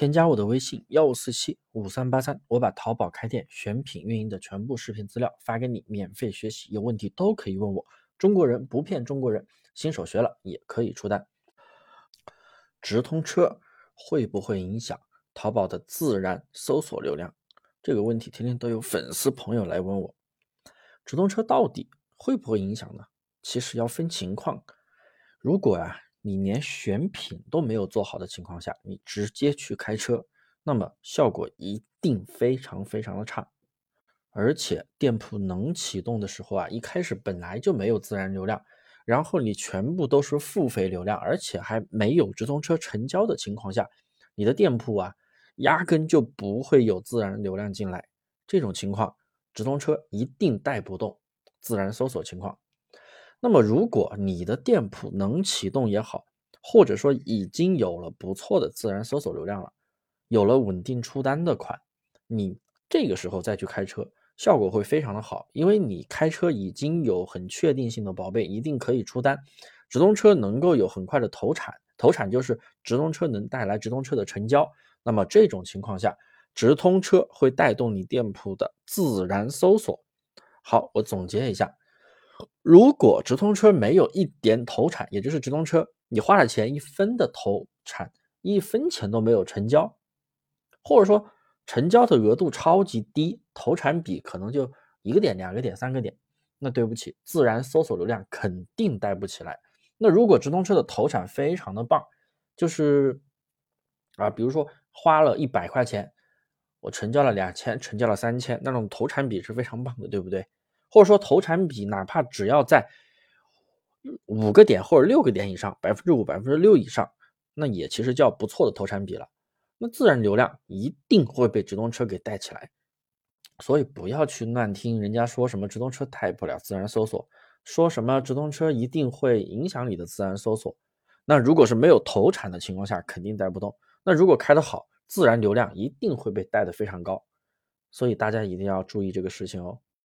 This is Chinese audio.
添加我的微信幺五四七五三八三，我把淘宝开店选品运营的全部视频资料发给你，免费学习，有问题都可以问我。中国人不骗中国人，新手学了也可以出单。直通车会不会影响淘宝的自然搜索流量？这个问题天天都有粉丝朋友来问我。直通车到底会不会影响呢？其实要分情况。如果啊。你连选品都没有做好的情况下，你直接去开车，那么效果一定非常非常的差。而且店铺能启动的时候啊，一开始本来就没有自然流量，然后你全部都是付费流量，而且还没有直通车成交的情况下，你的店铺啊，压根就不会有自然流量进来。这种情况，直通车一定带不动自然搜索情况。那么，如果你的店铺能启动也好，或者说已经有了不错的自然搜索流量了，有了稳定出单的款，你这个时候再去开车，效果会非常的好，因为你开车已经有很确定性的宝贝，一定可以出单。直通车能够有很快的投产，投产就是直通车能带来直通车的成交。那么这种情况下，直通车会带动你店铺的自然搜索。好，我总结一下。如果直通车没有一点投产，也就是直通车你花了钱一分的投产，一分钱都没有成交，或者说成交的额度超级低，投产比可能就一个点、两个点、三个点，那对不起，自然搜索流量肯定带不起来。那如果直通车的投产非常的棒，就是啊，比如说花了一百块钱，我成交了两千，成交了三千，那种投产比是非常棒的，对不对？或者说投产比哪怕只要在五个点或者六个点以上，百分之五、百分之六以上，那也其实叫不错的投产比了。那自然流量一定会被直通车给带起来，所以不要去乱听人家说什么直通车带不了自然搜索，说什么直通车一定会影响你的自然搜索。那如果是没有投产的情况下，肯定带不动。那如果开得好，自然流量一定会被带得非常高。所以大家一定要注意这个事情哦。